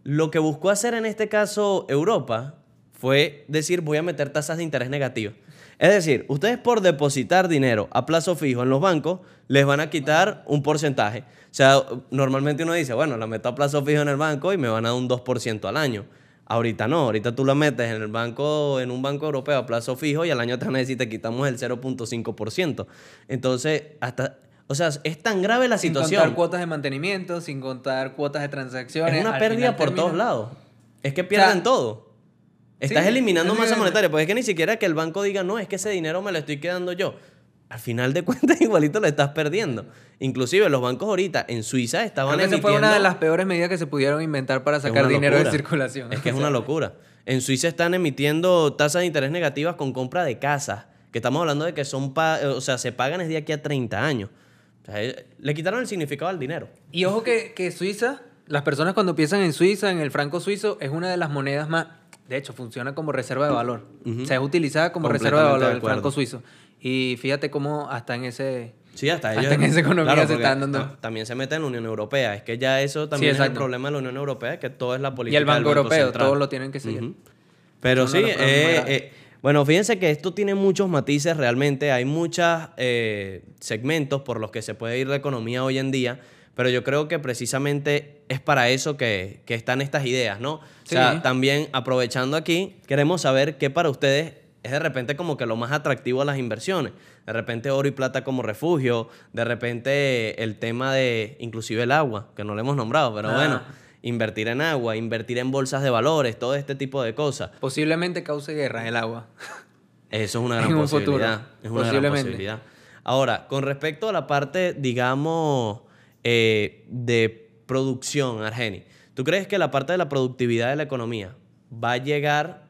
lo que buscó hacer en este caso Europa fue decir, voy a meter tasas de interés negativas. Es decir, ustedes por depositar dinero a plazo fijo en los bancos, les van a quitar un porcentaje. O sea, normalmente uno dice, bueno, la meto a plazo fijo en el banco y me van a dar un 2% al año. Ahorita no, ahorita tú la metes en el banco, en un banco europeo a plazo fijo y al año te van a decir, te quitamos el 0.5%. Entonces, hasta, o sea, es tan grave la Sin situación. contar cuotas de mantenimiento, sin contar cuotas de transacciones. Es una pérdida por termina- todos lados. Es que pierden todo. Estás Sí, eliminando masa monetaria, porque es que ni siquiera que el banco diga, no, es que ese dinero me lo estoy quedando yo. Al final de cuentas, igualito lo estás perdiendo. Inclusive los bancos ahorita en Suiza estaban Creo que esa emitiendo... fue una de las peores medidas que se pudieron inventar para sacar dinero de circulación. Es que es una locura. En Suiza están emitiendo tasas de interés negativas con compra de casas, que estamos hablando de que son, pa- o sea, se pagan desde aquí a 30 años. O sea, eh, le quitaron el significado al dinero. Y ojo que, que Suiza, las personas cuando piensan en Suiza, en el franco suizo, es una de las monedas más... De hecho, funciona como reserva de valor. O sea, es utilizada como reserva de valor de el franco suizo. Y fíjate cómo hasta en ese... Sí, hasta Hasta ellos. en esa economía se están dando- ta- También se mete en la Unión Europea. Es que ya eso también es el problema de la Unión Europea, que todo es la Y política el del Banco Europeo, todos lo tienen que seguir. Pero sí, eh, eh, bueno, fíjense que esto tiene muchos matices realmente. Hay muchos segmentos por los que se puede ir la economía hoy en día, pero yo creo que precisamente es para eso que, que están estas ideas, ¿no? O sea, Sí. también aprovechando aquí, queremos saber qué para ustedes es de repente como que lo más atractivo a las inversiones. De repente oro y plata como refugio, de repente el tema de inclusive el agua, que no lo hemos nombrado, pero Ah. bueno, invertir en agua, invertir en bolsas de valores, todo este tipo de cosas. Posiblemente cause guerra el agua. Eso es una gran En un futuro, posibilidad. Es una gran posiblemente. posibilidad. Ahora, con respecto a la parte, digamos, eh, de producción, Argeni, ¿tú crees que la parte de la productividad de la economía va a llegar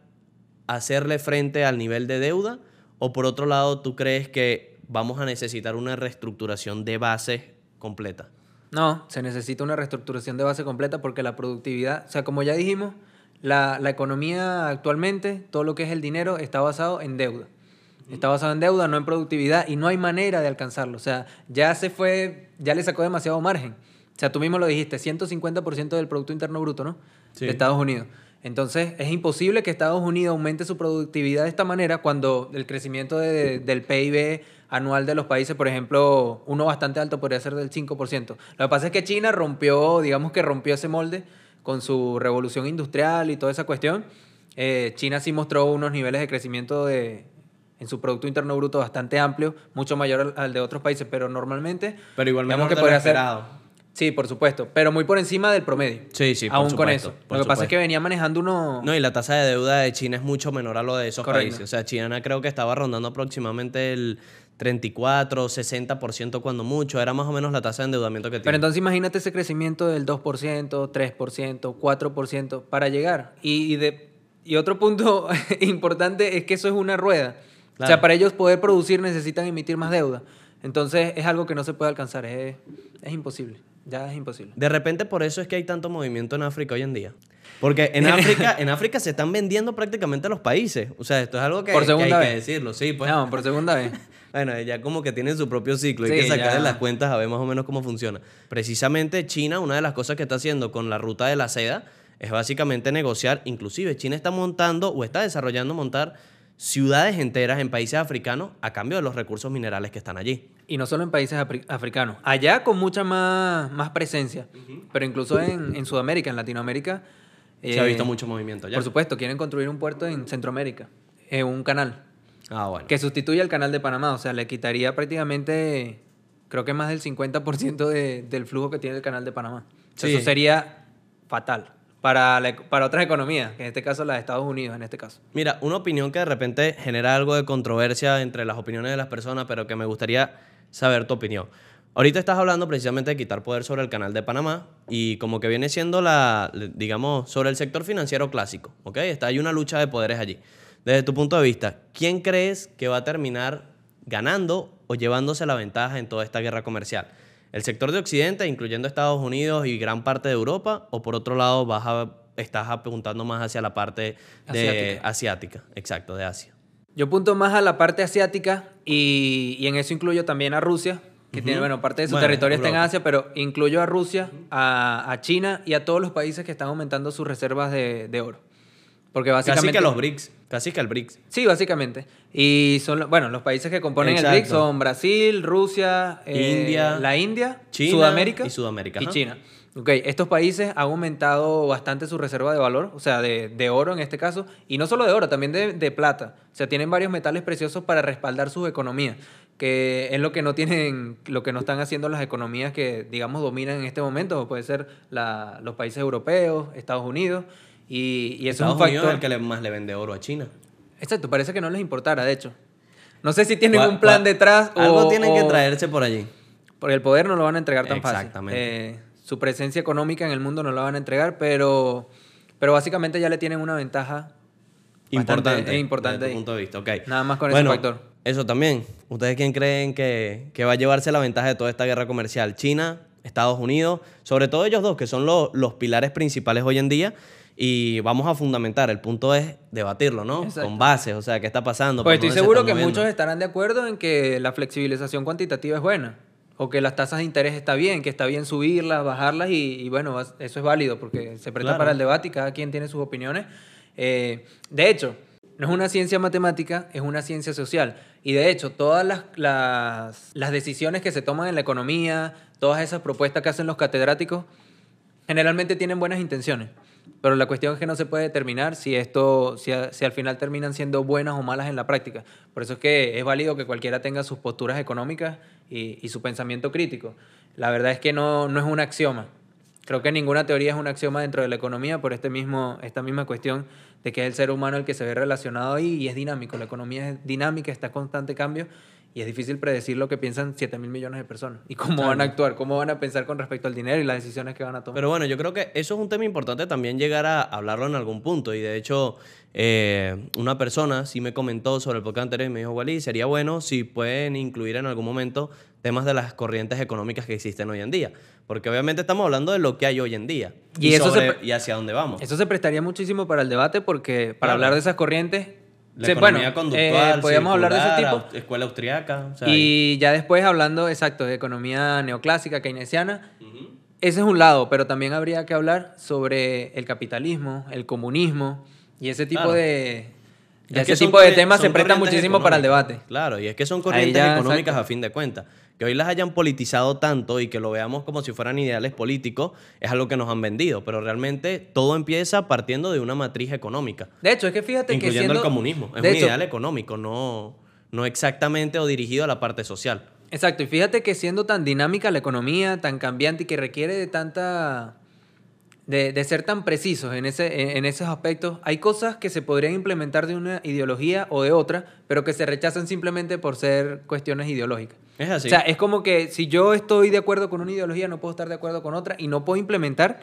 a hacerle frente al nivel de deuda ¿O por otro lado, tú crees que vamos a necesitar una reestructuración de base completa? No, se necesita una reestructuración de base completa porque la productividad, o sea, como ya dijimos, la, la economía actualmente, todo lo que es el dinero, está basado en deuda. Está basado en deuda, no en productividad, y no hay manera de alcanzarlo. O sea, ya se fue, ya le sacó demasiado margen. O sea, tú mismo lo dijiste, 150% del Producto Interno Bruto, ¿no? Sí. De Estados Unidos. Entonces, es imposible que Estados Unidos aumente su productividad de esta manera cuando el crecimiento de- del PIB anual de los países, por ejemplo, uno bastante alto podría ser del 5%. Lo que pasa es que China rompió, digamos que rompió ese molde con su revolución industrial y toda esa cuestión. Eh, China sí mostró unos niveles de crecimiento de, en su Producto Interno Bruto bastante amplio, mucho mayor al, al de otros países, pero normalmente... Pero igual menor de lo podría ser- esperado. Sí, por supuesto, pero muy por encima del promedio. Sí, sí, por Aún con supuesto, eso. por Lo que pasa es que venía manejando uno... No, y la tasa de deuda de China es mucho menor a lo de esos Correcto. países. O sea, China creo que estaba rondando aproximadamente el 34, 60% cuando mucho. Era más o menos la tasa de endeudamiento que Pero tiene. entonces imagínate ese crecimiento del 2%, 3%, 4% para llegar. Y, y de, y otro punto importante es que eso es una rueda. O sea, para ellos poder producir necesitan emitir más deuda. Entonces es algo que no se puede alcanzar, es, es imposible. Ya es imposible. De repente por eso es que hay tanto movimiento en África hoy en día. Porque en África, en África se están vendiendo prácticamente los países. O sea, esto es algo que, Por que hay segunda que vez. decirlo. Sí, pues. No, por segunda vez. Bueno, ya como que tienen su propio ciclo. Hay Sí, que sacarle ya. las cuentas a ver más o menos cómo funciona. Precisamente China, una de las cosas que está haciendo con la ruta de la seda es básicamente negociar. Inclusive China está montando o está desarrollando montar ciudades enteras en países africanos a cambio de los recursos minerales que están allí. Y no solo en países africanos. Allá con mucha más, más presencia. Pero incluso en, en Sudamérica, en Latinoamérica. Se ha eh, visto mucho movimiento allá. Por supuesto, quieren construir un puerto en Centroamérica. eh, un canal. Ah, bueno. Que sustituye al canal de Panamá. O sea, le quitaría prácticamente, creo que más del 50% de- del flujo que tiene el canal de Panamá. Sí. Eso sería fatal para, la- para otras economías, que en este caso la de Estados Unidos, en este caso. Mira, una opinión que de repente genera algo de controversia entre las opiniones de las personas, pero que me gustaría saber tu opinión. Ahorita estás hablando precisamente de quitar poder sobre el canal de Panamá y como que viene siendo la, digamos, sobre el sector financiero clásico, ¿ok? Está, hay una lucha de poderes allí. Desde tu punto de vista, ¿quién crees que va a terminar ganando o llevándose la ventaja en toda esta guerra comercial? ¿El sector de Occidente, incluyendo Estados Unidos y gran parte de Europa? ¿O por otro lado vas a- estás apuntando más hacia la parte de Asiática. asiática? Exacto, de Asia. Yo apunto más a la parte asiática y, y en eso incluyo también a Rusia, que tiene, bueno, parte de su Bueno, territorio está en. Asia, pero incluyo a Rusia, a, a China y a todos los países que están aumentando sus reservas de, de oro. Porque básicamente... Casi que los BRICS, casi que el BRICS. Sí, básicamente. Y son, bueno, los países que componen Exacto. el BRICS son Brasil, Rusia, eh, India, la India, China Sudamérica y Sudamérica, Y ajá. China. Ok, estos países han aumentado bastante su reserva de valor, o sea, de, de oro en este caso, y no solo de oro, también de, de plata. O sea, tienen varios metales preciosos para respaldar sus economías, que es lo que no tienen, lo que no están haciendo las economías que, digamos, dominan en este momento, como puede ser la- los países europeos, Estados Unidos, y, y eso Estados es un Unidos factor. es el que le- más le vende oro a China. Exacto, parece que no les importara, de hecho. No sé si tienen ¿Cuál- un plan detrás o... Algo tienen que o- traerse por allí. Por el poder no lo van a entregar tan fácil. Exactamente. Eh, su presencia económica en el mundo no la van a entregar, pero, pero básicamente ya le tienen una ventaja Importante. es importante desde tu punto de vista, ok. Nada más con ese Bueno, factor. Eso también. ¿Ustedes quién creen que, que va a llevarse la ventaja de toda esta guerra comercial? China, Estados Unidos, sobre todo ellos dos, que son los, los pilares principales hoy en día. Y vamos a fundamentar. El punto es debatirlo, ¿no? Exacto. Con bases, o sea, ¿qué está pasando? Pues ¿Por estoy se seguro que moviendo? muchos estarán de acuerdo en que la flexibilización cuantitativa es buena. O que las tasas de interés está bien, que está bien subirlas, bajarlas y, y bueno, eso es válido porque se presta Claro. para el debate y cada quien tiene sus opiniones. Eh, de hecho, no es una ciencia matemática, es una ciencia social. Y de hecho, todas las, las, las decisiones que se toman en la economía, todas esas propuestas que hacen los catedráticos, generalmente tienen buenas intenciones. Pero la cuestión es que no se puede determinar si esto, si, si al final terminan siendo buenas o malas en la práctica. Por eso es que es válido que cualquiera tenga sus posturas económicas y, y su pensamiento crítico. La verdad es que no, no es un axioma. Creo que ninguna teoría es un axioma dentro de la economía por este mismo, esta misma cuestión de que es el ser humano el que se ve relacionado ahí y es dinámico. La economía es dinámica, está en constante cambio Y es difícil predecir lo que piensan 7 mil millones de personas y cómo Claro. van a actuar, cómo van a pensar con respecto al dinero y las decisiones que van a tomar. Pero bueno, yo creo que eso es un tema importante también llegar a hablarlo en algún punto. Y de hecho, eh, una persona sí me comentó sobre el podcast anterior y me dijo, Wally, sería bueno si pueden incluir en algún momento temas de las corrientes económicas que existen hoy en día. Porque obviamente estamos hablando de lo que hay hoy en día Y y, eso se sobre- pre- y hacia dónde vamos. Eso se prestaría muchísimo para el debate porque para Claro. hablar de esas corrientes, La se- economía bueno, conductual, eh, podríamos hablar de ese tipo. escuela austriaca. o sea, Y ya después hablando, exacto, de economía neoclásica, keynesiana, ese es un lado, pero también habría que hablar sobre el capitalismo, el comunismo y ese tipo Claro. de... Es ese tipo de temas se corrientes muchísimo para el debate. Claro, y es que son corrientes ya, económicas exacto. a fin de cuentas. Que hoy las hayan politizado tanto y que lo veamos como si fueran ideales políticos es algo que nos han vendido, pero realmente todo empieza partiendo de una matriz económica, De hecho, es que fíjate que incluyendo siendo... el comunismo. Es un hecho, ideal económico, no, no exactamente o dirigido a la parte social. Exacto, y fíjate que siendo tan dinámica la economía, tan cambiante y que requiere de tanta... De, de ser tan precisos en, ese, en esos aspectos, hay cosas que se podrían implementar de una ideología o de otra, pero que se rechazan simplemente por ser cuestiones ideológicas. Es así. O sea, es como que si yo estoy de acuerdo con una ideología, no puedo estar de acuerdo con otra y no puedo implementar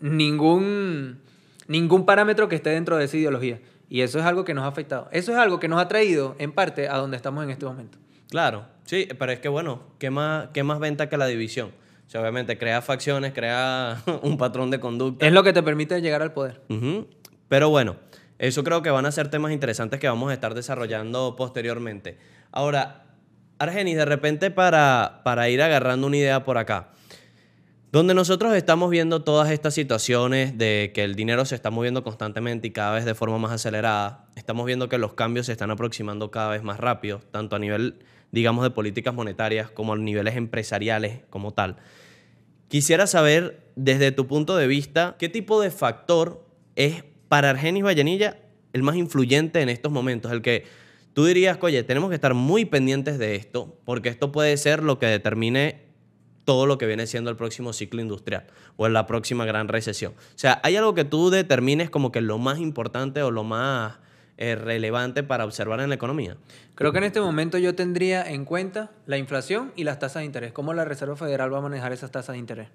ningún, ningún parámetro que esté dentro de esa ideología. Y eso es algo que nos ha afectado. Eso es algo que nos ha traído, en parte, a donde estamos en este momento. Claro, sí, pero es que bueno, ¿qué más, qué más venta que la división? O sea, obviamente crea facciones, crea un patrón de conducta. Es lo que te permite llegar al poder. Ujú. Pero bueno, eso creo que van a ser temas interesantes que vamos a estar desarrollando posteriormente. Ahora, Argenis, de repente para, para ir agarrando una idea por acá, donde nosotros estamos viendo todas estas situaciones de que el dinero se está moviendo constantemente y cada vez de forma más acelerada, estamos viendo que los cambios se están aproximando cada vez más rápido, tanto a nivel, digamos, de políticas monetarias como a niveles empresariales como tal. Quisiera saber, desde tu punto de vista, qué tipo de factor es para Argenis Vallenilla el más influyente en estos momentos, el que tú dirías, oye, tenemos que estar muy pendientes de esto, porque esto puede ser lo que determine todo lo que viene siendo el próximo ciclo industrial o en la próxima gran recesión. O sea, ¿hay algo que tú determines como que lo más importante o lo más eh, relevante para observar en la economía? Creo que en este momento yo tendría en cuenta la inflación y las tasas de interés. ¿Cómo la Reserva Federal va a manejar esas tasas de interés?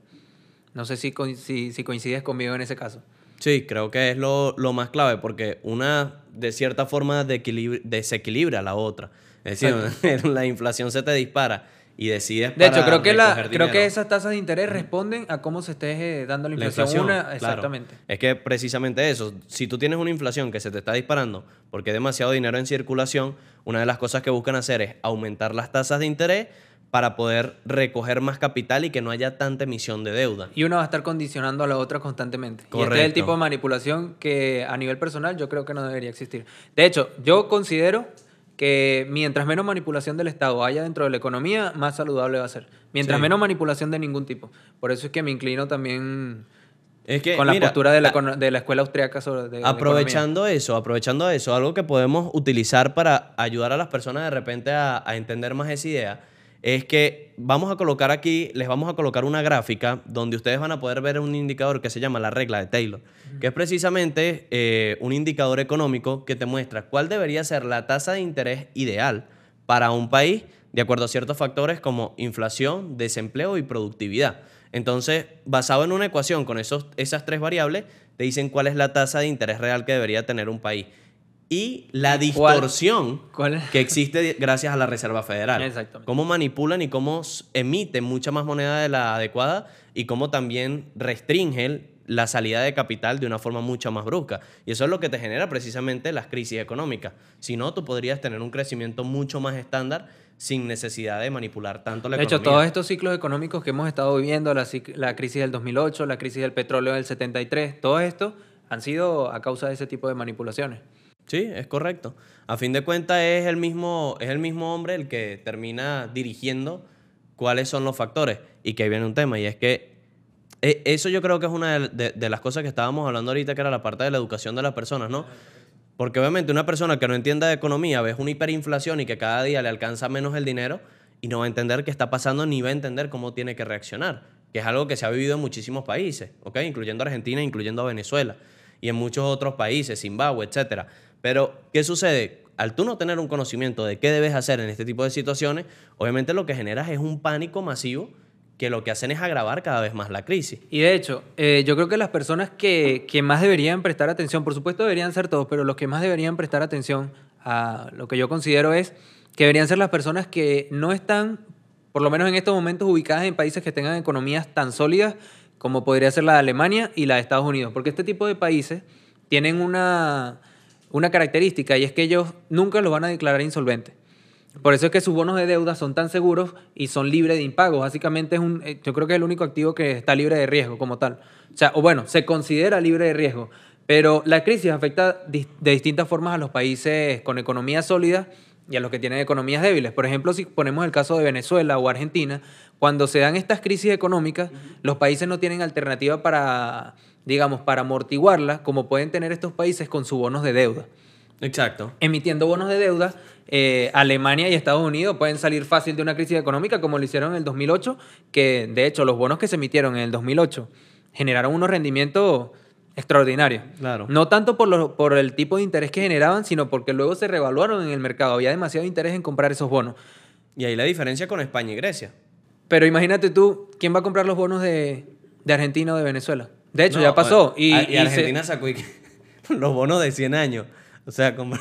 No sé si, si, si coincides conmigo en ese caso. Sí, creo que es lo, lo más clave porque una, de cierta forma, desequilibra la otra. Es decir, la inflación se te dispara y decides De hecho, creo que, la, creo que esas tasas de interés responden a cómo se esté eh, dando la La inflación. claro. exactamente. Es que precisamente eso, si tú tienes una inflación que se te está disparando porque hay demasiado dinero en circulación, una de las cosas que buscan hacer es aumentar las tasas de interés para poder recoger más capital y que no haya tanta emisión de deuda. Y una va a estar condicionando a la otra constantemente. Y este es el Correcto. tipo de manipulación que a nivel personal yo creo que no debería existir. De hecho, yo considero que mientras menos manipulación del Estado haya dentro de la economía, más saludable va a ser. Mientras Sí. menos manipulación de ningún tipo. Por eso es que me inclino también Es que, con la mira, postura de la, a- de la escuela austriaca sobre de- de Aprovechando eso, aprovechando eso, algo que podemos utilizar para ayudar a las personas de repente a, a entender más esa idea, es que vamos a colocar aquí, les vamos a colocar una gráfica donde ustedes van a poder ver un indicador que se llama la regla de Taylor, que es precisamente eh, un indicador económico que te muestra cuál debería ser la tasa de interés ideal para un país de acuerdo a ciertos factores como inflación, desempleo y productividad. Entonces, basado en una ecuación con esos, esas tres variables, te dicen cuál es la tasa de interés real que debería tener un país. Y la ¿Y cuál- distorsión cuál que existe gracias a la Reserva Federal. Exactamente. Cómo manipulan y cómo emiten mucha más moneda de la adecuada y cómo también restringen la salida de capital de una forma mucho más brusca. Y eso es lo que te genera precisamente las crisis económicas. Si no, tú podrías tener un crecimiento mucho más estándar sin necesidad de manipular tanto la De hecho, economía. todos estos ciclos económicos que hemos estado viviendo, la, la crisis del 2008, la crisis del petróleo del 73, todo esto han sido a causa de ese tipo de manipulaciones. Sí, es correcto. A fin de cuentas es el mismo, es el mismo hombre el que termina dirigiendo cuáles son los factores. Y que ahí viene un tema, y es que eh, eso yo creo que es una de, de- las cosas que estábamos hablando ahorita, que era la parte de la educación de las personas, ¿no? Porque obviamente una persona que no entienda de economía ve una hiperinflación y que cada día le alcanza menos el dinero y no va a entender qué está pasando ni va a entender cómo tiene que reaccionar, que es algo que se ha vivido en muchísimos países, ¿ok? Incluyendo Argentina, incluyendo Venezuela y en muchos otros países, Zimbabue, etcétera. Pero, ¿qué sucede? al tú no tener un conocimiento de qué debes hacer en este tipo de situaciones, obviamente lo que generas es un pánico masivo que lo que hacen es agravar cada vez más la crisis. Y de hecho, eh, yo creo que las personas que, que más deberían prestar atención, por supuesto deberían ser todos, pero los que más deberían prestar atención a lo que yo considero es que deberían ser las personas que no están, por lo menos en estos momentos, ubicadas en países que tengan economías tan sólidas como podría ser la de Alemania y la de Estados Unidos. Porque este tipo de países tienen una, una característica y es que ellos nunca los van a declarar insolventes. Por eso es que sus bonos de deuda son tan seguros y son libres de impagos. Básicamente es un, eh, yo creo que es el único activo que está libre de riesgo como tal. O sea, o bueno, se considera libre de riesgo. Pero la crisis afecta de distintas formas a los países con economías sólidas y a los que tienen economías débiles. Por ejemplo, si ponemos el caso de Venezuela o Argentina, cuando se dan estas crisis económicas, los países no tienen alternativa para, digamos, para amortiguarlas, como pueden tener estos países con sus bonos de deuda Exacto. emitiendo bonos de deuda, eh, Alemania y Estados Unidos pueden salir fácil de una crisis económica como lo hicieron en el 2008, que de hecho los bonos que se emitieron en el 2008 generaron unos rendimientos extraordinarios. Claro. No tanto por, lo- por el tipo de interés que generaban, sino porque luego se revaluaron en el mercado. Había demasiado interés en comprar esos bonos. Y ahí la diferencia con España y Grecia. Pero imagínate tú, ¿quién va a comprar los bonos de, de Argentina o de Venezuela? De hecho, No, ya pasó. Y, a- y se- Argentina sacó y- los bonos de 100 años. O sea, como- o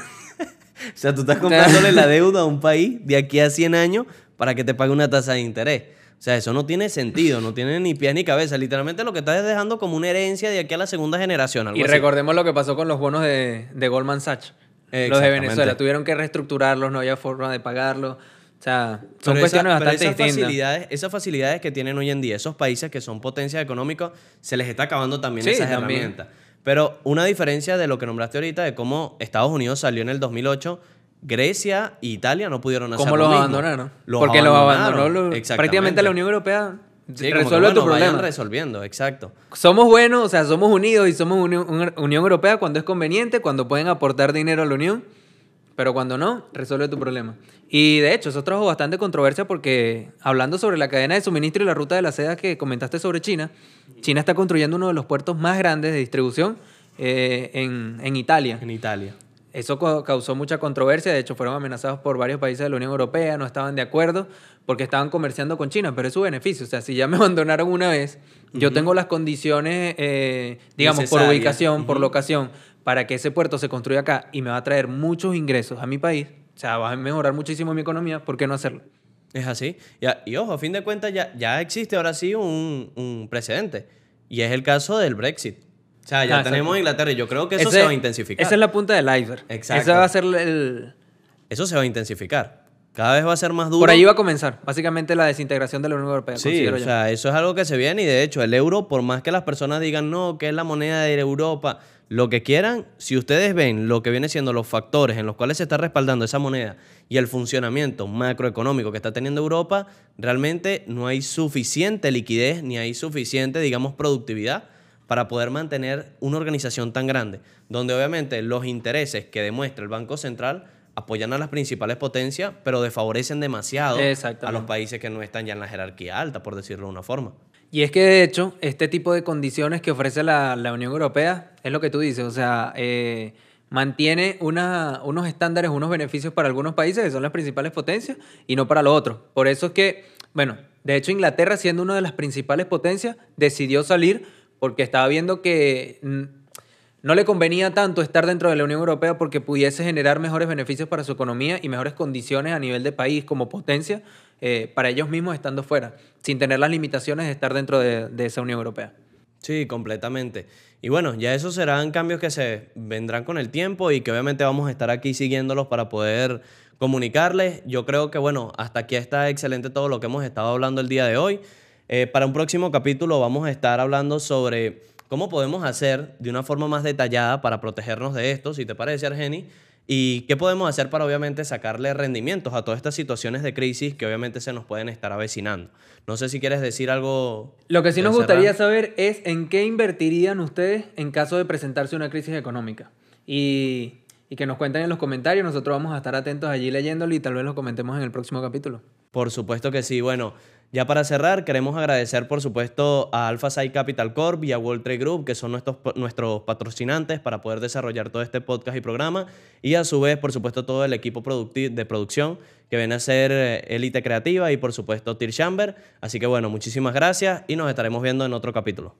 sea, tú estás comprándole la deuda a un país de aquí a 100 años para que te pague una tasa de interés. O sea, eso no tiene sentido, no tiene ni pies ni cabeza. Literalmente lo que estás es dejando como una herencia de aquí a la segunda generación. Algo Y así. recordemos lo que pasó con los bonos de, de Goldman Sachs. Los de. Venezuela. Tuvieron que reestructurarlos, no había forma de pagarlos. O sea, son Pero cuestiones esa- pero bastante esas distintas. Facilidades, esas facilidades que tienen hoy en día, esos países que son potencias económicas, se les está acabando también Sí, esas también. herramientas. Pero una diferencia de lo que nombraste ahorita, de cómo Estados Unidos salió en el 2008, Grecia e Italia no pudieron hacer ¿Cómo lo los abandonaron? Los Porque los abandonaron, abandonó lo- exactamente. prácticamente la Unión Europea. Sí, resuelve tu bueno, vayan problema. resolviendo, exacto. Somos buenos, o sea, somos unidos y somos uni- Unión Europea cuando es conveniente, cuando pueden aportar dinero a la Unión, pero cuando no, resuelve tu problema. Y de hecho, eso trajo bastante controversia porque hablando sobre la cadena de suministro y la ruta de la seda que comentaste sobre China, China está construyendo uno de los puertos más grandes de distribución eh, en, en Italia. En Italia. Eso ca- causó mucha controversia, de hecho fueron amenazados por varios países de la Unión Europea, no estaban de acuerdo porque estaban comerciando con China, pero es su beneficio, o sea, si ya me abandonaron una vez, yo tengo las condiciones, eh, digamos, por Necesarias. ubicación, por Ujú. locación, para que ese puerto se construya acá y me va a traer muchos ingresos a mi país, o sea, va a mejorar muchísimo mi economía, ¿por qué no hacerlo? Es así. Y, ojo, a fin de cuentas ya, ya existe ahora sí un, un precedente. Y es el caso del Brexit. O sea, ya Ah, tenemos. Inglaterra y yo creo que eso Ese- se va a intensificar. Esa es la punta del iceberg. Exacto. Ese va a ser el... Eso se va a intensificar. Cada vez va a ser más duro. Por ahí va a comenzar, básicamente la desintegración de la Unión Europea. Sí, o yo. sea, eso es algo que se viene y de hecho el euro, por más que las personas digan no, que es la moneda de Europa, lo que quieran, si ustedes ven lo que viene siendo los factores en los cuales se está respaldando esa moneda y el funcionamiento macroeconómico que está teniendo Europa, realmente no hay suficiente liquidez ni hay suficiente, digamos, productividad para poder mantener una organización tan grande, donde obviamente los intereses que demuestra el Banco Central apoyan a las principales potencias, pero desfavorecen demasiado a los países que no están ya en la jerarquía alta, por decirlo de una forma. Y es que de hecho, este tipo de condiciones que ofrece la, Unión Europea es lo que tú dices, o sea, eh, mantiene unos estándares, unos beneficios para algunos países que son las principales potencias y no para los otros. Por eso es que, bueno, de hecho Inglaterra siendo una de las principales potencias decidió salir porque estaba viendo que mm, no le convenía tanto estar dentro de la Unión Europea porque pudiese generar mejores beneficios para su economía y mejores condiciones a nivel de país como potencia eh, para ellos mismos estando fuera, sin tener las limitaciones de estar dentro de, esa Unión Europea. Sí, completamente. Y bueno, ya esos serán cambios que se vendrán con el tiempo y que obviamente vamos a estar aquí siguiéndolos para poder comunicarles. Yo creo que bueno, hasta aquí está excelente todo lo que hemos estado hablando el día de hoy. Eh, para un próximo capítulo vamos a estar hablando sobre cómo podemos hacer de una forma más detallada para protegernos de esto, si te parece, Argeni, y qué podemos hacer para obviamente sacarle rendimientos a todas estas situaciones de crisis que obviamente se nos pueden estar avecinando. No sé si quieres decir algo. Lo que sí nos gustaría saber es en qué invertirían ustedes en caso de presentarse una crisis económica. Y, y que nos cuenten en los comentarios, nosotros vamos a estar atentos allí leyéndolo y tal vez lo comentemos en el próximo capítulo. Por supuesto que sí. Bueno, Ya para cerrar, queremos agradecer, por supuesto, a Alpha Side Capital Corp y a World Trade Group, que son nuestros, nuestros patrocinantes para poder desarrollar todo este podcast y programa. Y a su vez, por supuesto, todo el equipo de producción que viene a ser eh, Élite Creativa y, por supuesto, Tir Chamber. Así que bueno, muchísimas gracias y nos estaremos viendo en otro capítulo.